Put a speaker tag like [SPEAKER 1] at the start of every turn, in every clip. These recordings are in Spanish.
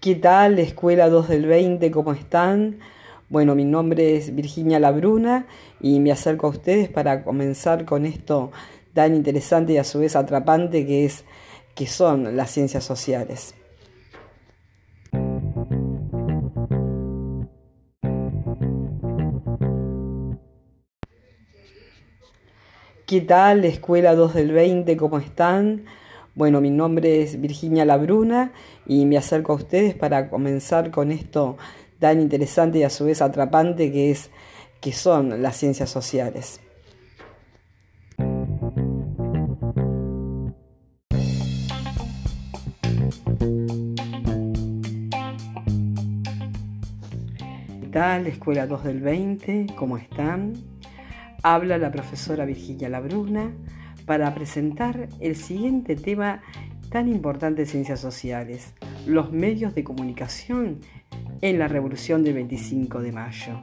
[SPEAKER 1] ¿Qué tal, Escuela 2 del 20? ¿Cómo están? Bueno, mi nombre es Virginia Labruna y me acerco a ustedes para comenzar con esto tan interesante y a su vez atrapante que es que son las ciencias sociales. ¿Qué tal, Escuela 2 del 20? ¿Cómo están? Bueno, mi nombre es Virginia Labruna y me acerco a ustedes para comenzar con esto tan interesante y a su vez atrapante que es que son las ciencias sociales. ¿Qué tal, Escuela 2 del 20? ¿Cómo están? Habla la profesora Virginia Labruna para presentar el siguiente tema tan importante de ciencias sociales, los medios de comunicación en la revolución del 25 de mayo.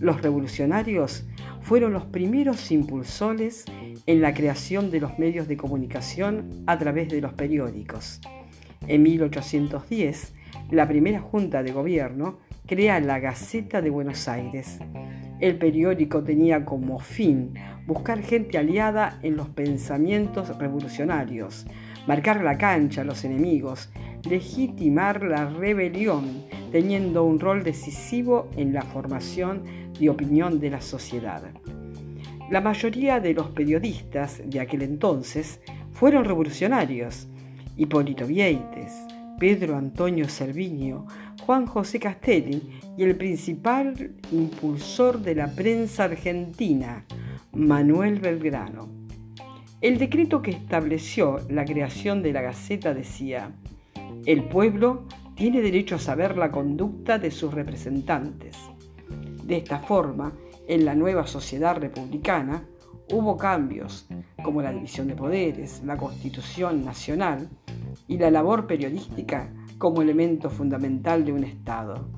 [SPEAKER 1] Los revolucionarios fueron los primeros impulsores en la creación de los medios de comunicación a través de los periódicos. En 1810, la primera junta de gobierno crea la Gaceta de Buenos Aires. El periódico tenía como fin buscar gente aliada en los pensamientos revolucionarios, marcar la cancha a los enemigos, legitimar la rebelión, teniendo un rol decisivo en la formación de opinión de la sociedad. La mayoría de los periodistas de aquel entonces fueron revolucionarios. Hipólito Vieites, Pedro Antonio Servinio, Juan José Castelli y el principal impulsor de la prensa argentina, Manuel Belgrano. El decreto que estableció la creación de la Gaceta decía, el pueblo tiene derecho a saber la conducta de sus representantes. De esta forma, en la nueva sociedad republicana hubo cambios como la división de poderes, la constitución nacional y la labor periodística como elemento fundamental de un Estado.